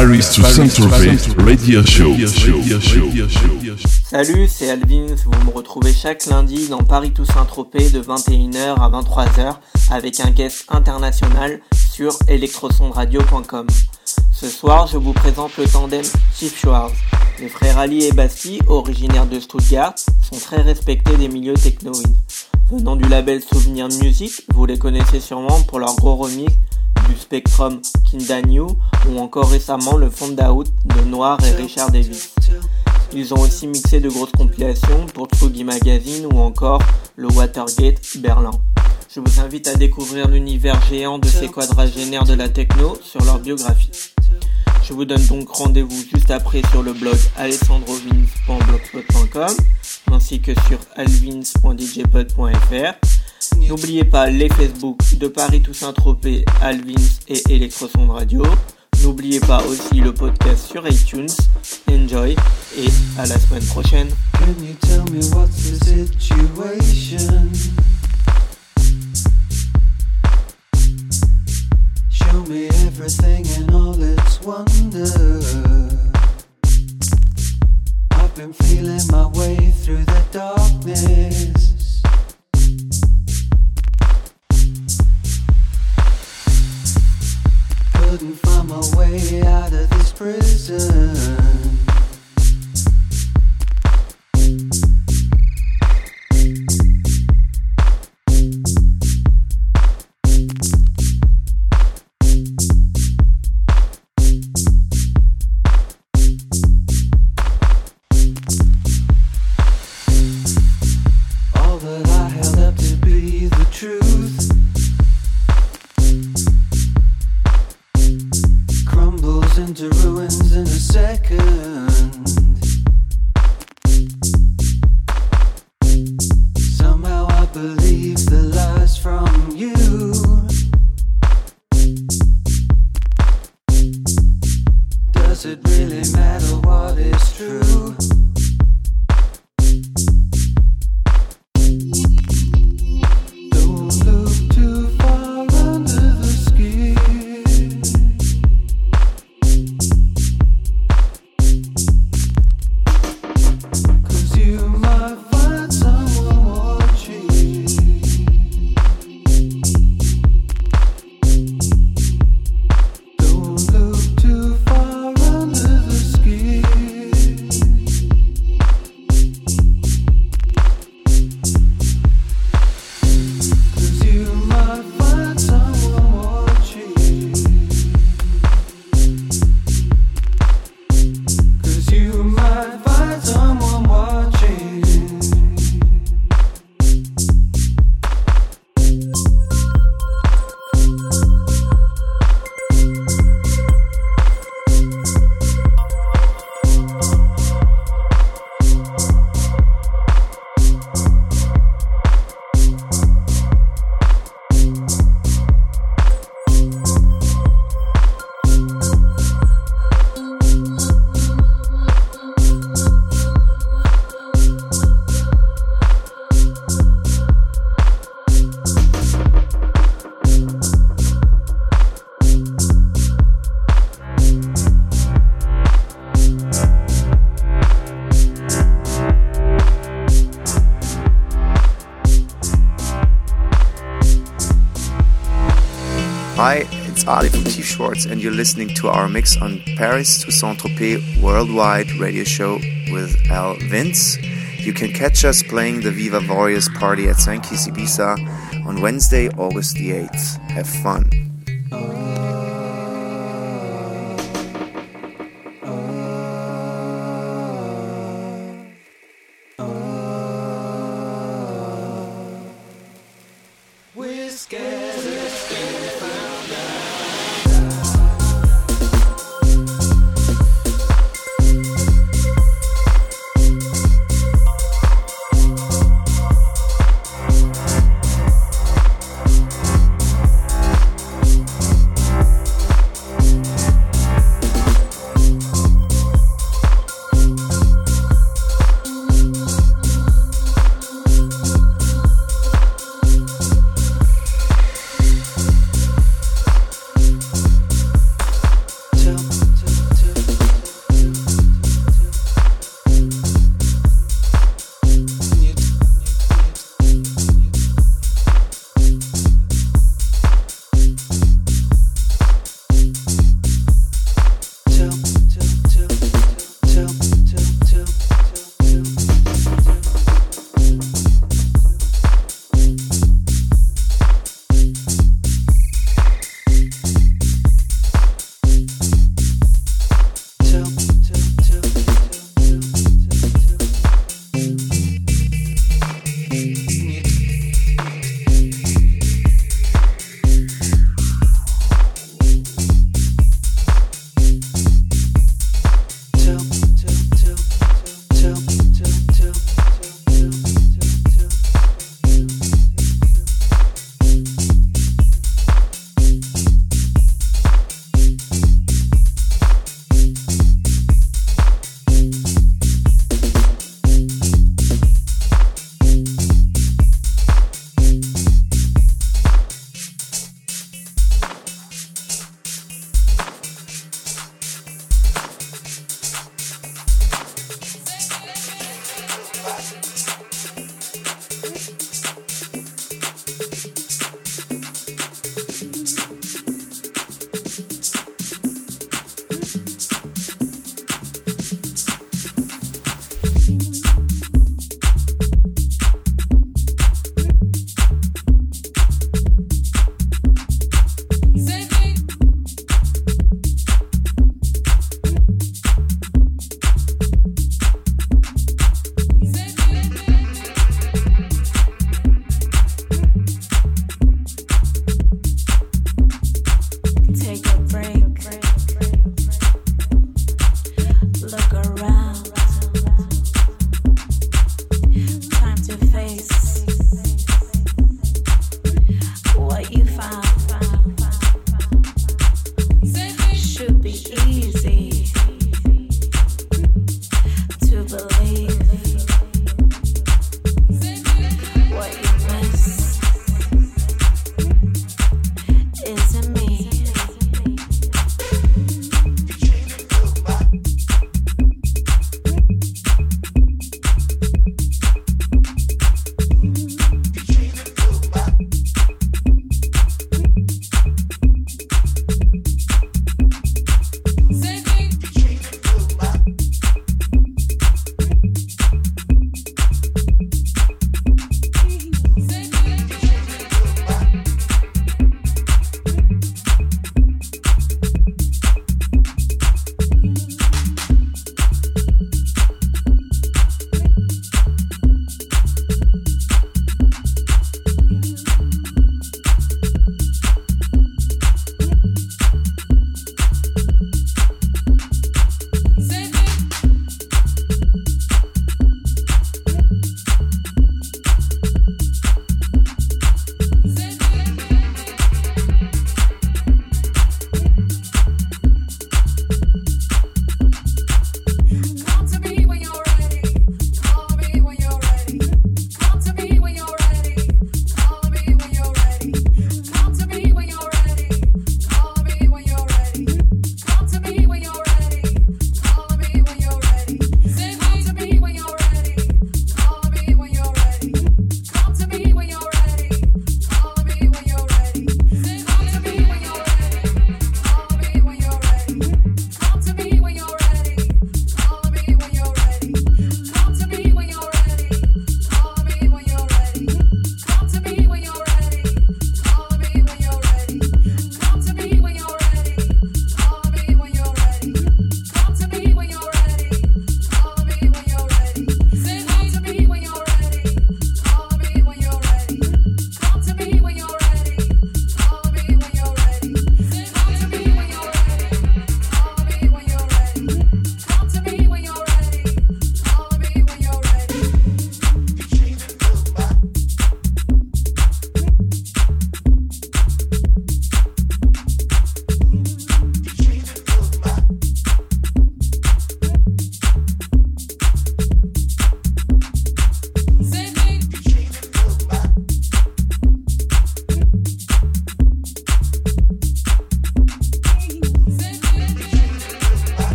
Paris to Saint-Tropez Radio Show. Salut, c'est Alvin. Vous me retrouvez chaque lundi dans Paris to Saint-Tropez de 21h à 23h avec un guest international sur electrosondradio.com. Ce soir, je vous présente le tandem Chief Schwartz. Les frères Ali et Basti, originaires de Stuttgart, sont très respectés des milieux technoïdes. Venant du label Souvenir Music, vous les connaissez sûrement pour leur gros remix Spectrum Kinda New ou encore récemment le Fond Out de Noir et Richard Davis. Ils ont aussi mixé de grosses compilations pour Tsugi Magazine ou encore le Watergate Berlin. Je vous invite à découvrir l'univers géant de ces quadragénaires de la techno sur leur biographie. Je vous donne donc rendez-vous juste après sur le blog alessandrovins.blogspot.com ainsi que sur alvins.djpod.fr N'oubliez pas les Facebook de Paris Toussaint Tropez, Alvins et Electrosonde Radio. N'oubliez pas aussi le podcast sur iTunes. Enjoy et à la semaine prochaine. Can you tell me what's the situation? Show me everything and all its wonder. I've been feeling my way through the darkness. Couldn't find my way out of this prison. And you're listening to our mix on Paris to Saint Tropez Worldwide Radio Show with Al Vince. You can catch us playing the Viva Warriors party at Sankey's Ibiza on Wednesday, August the 8th. Have fun.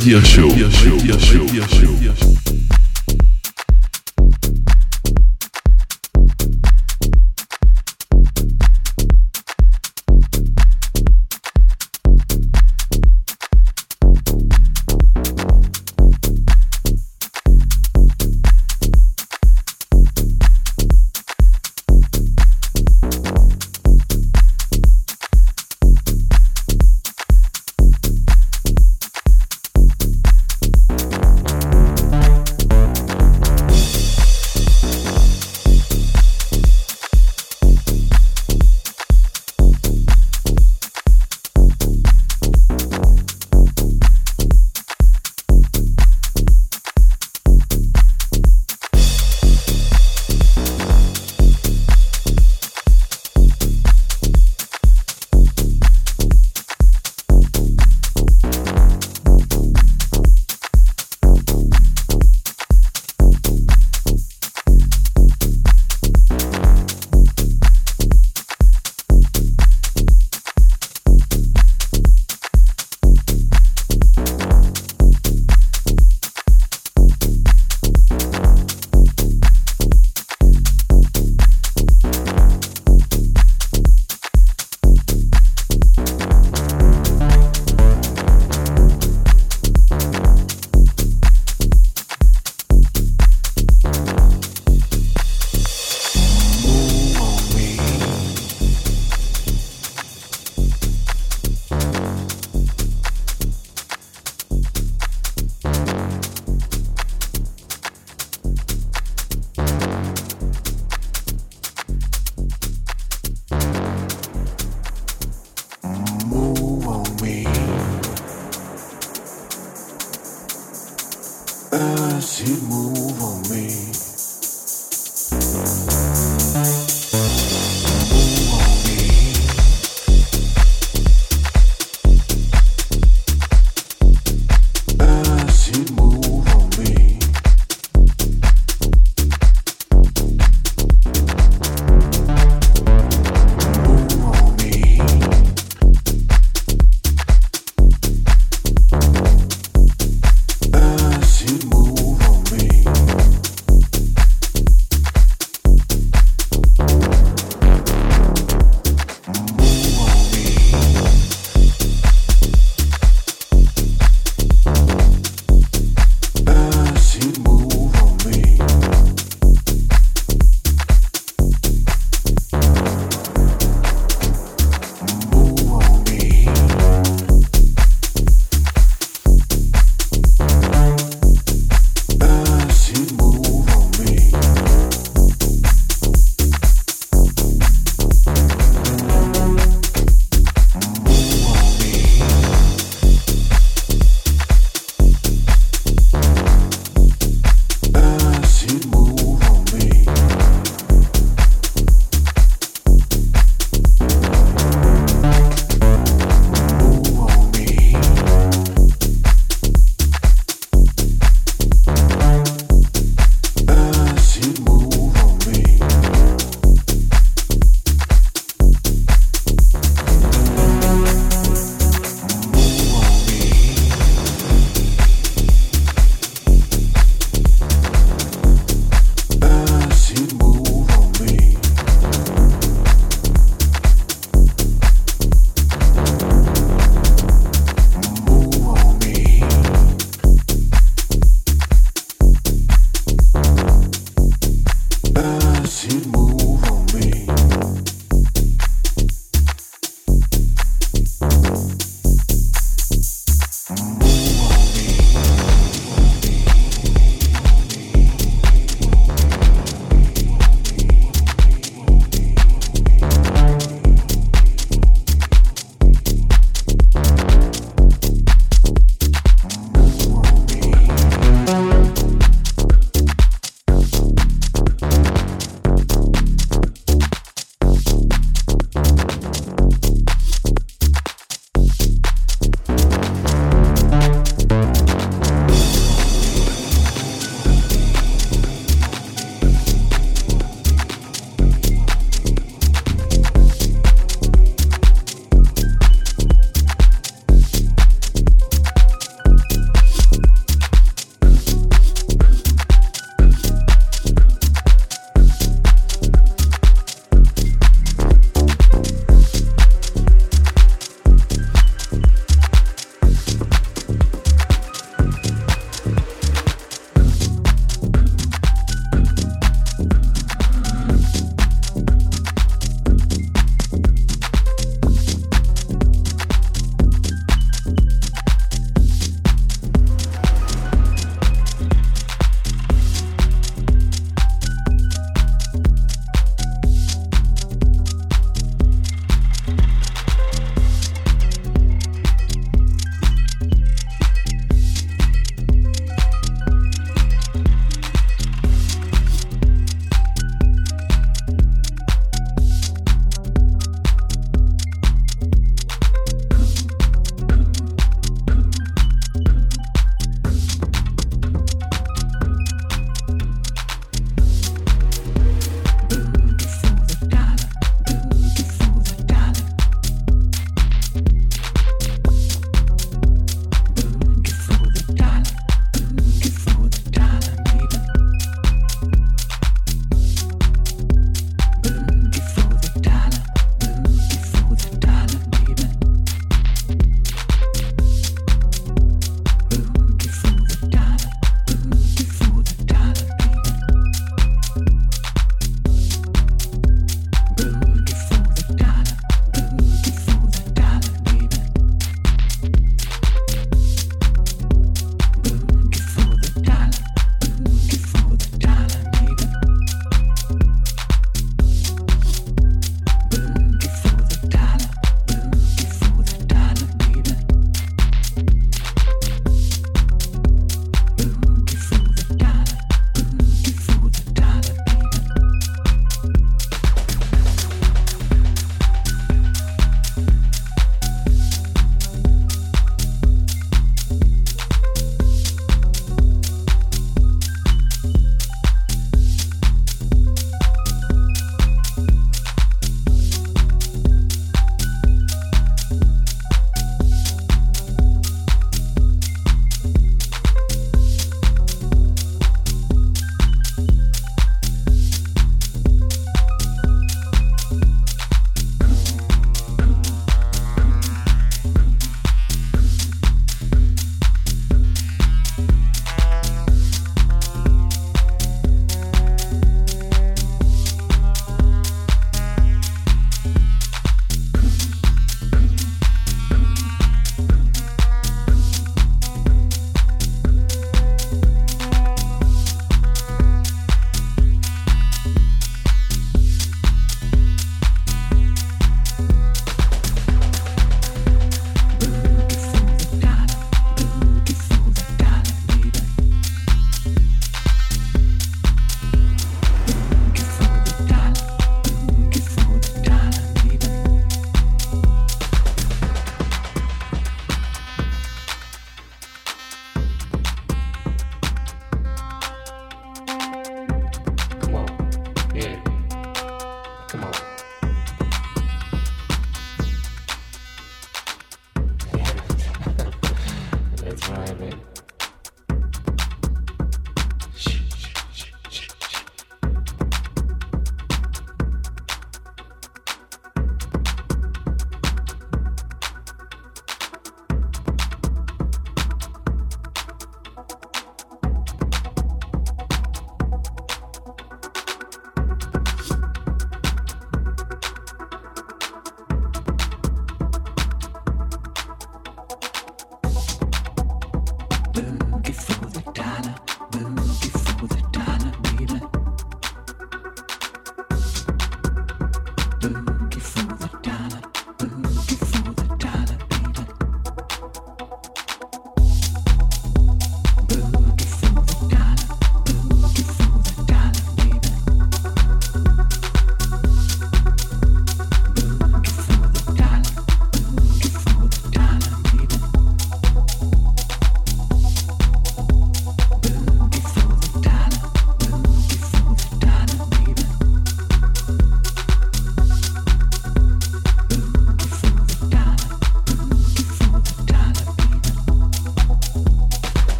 Radio Show.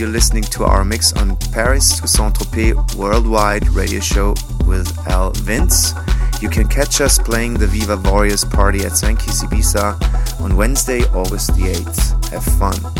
You're listening to our mix on Paris to Saint Tropez Worldwide radio show with Al Vince. You can catch us playing the Viva Warriors party at Sankis Ibiza on Wednesday, August the 8th. Have fun.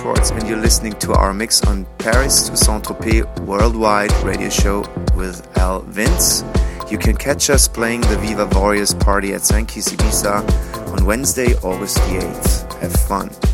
Schwartz, and you're listening to our mix on Paris to Saint Tropez Worldwide radio show with Al Vince. You can catch us playing the Viva Warriors party at Sankis Ibiza on Wednesday, August the 8th. Have fun.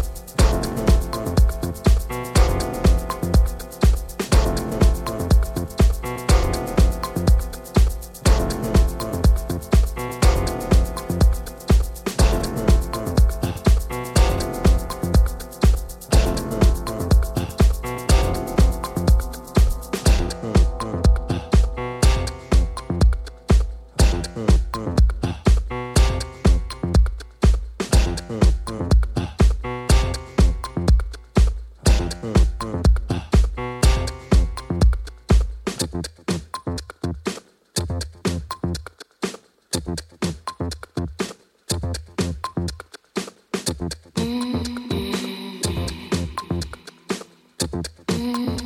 Yeah.